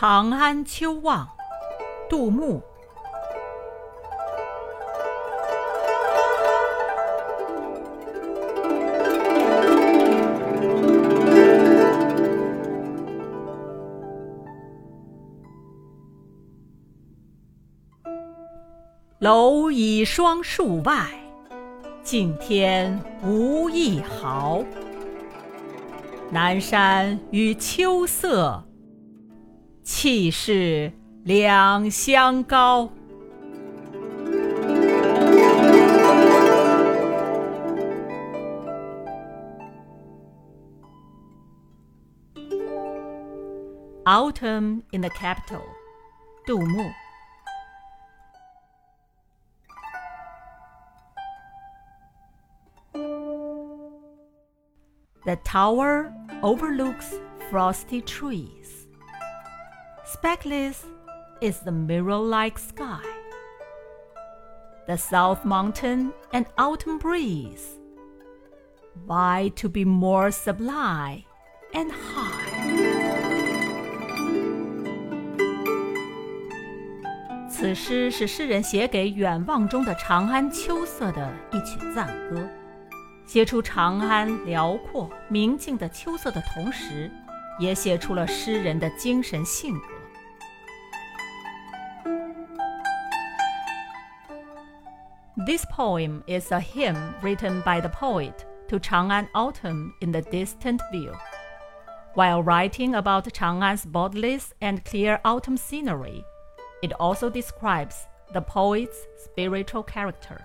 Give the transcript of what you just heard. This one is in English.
长安秋望，杜牧。楼倚双树外，尽天无一毫。南山与秋色，气势两相高。Autumn in the Capital，杜牧。The tower overlooks frosty trees. Speckless is the mirror-like sky. The south mountain and autumn breeze vie to be more sublime and high. 此诗是诗人写给远望中的长安秋色的一曲赞歌。写出长安辽阔明净的秋色的同时，也写出了诗人的精神性格。 This poem is a hymn written by the poet to Chang'an autumn in the distant view. While writing about Chang'an's bodiless and clear autumn scenery, it also describes the poet's spiritual character.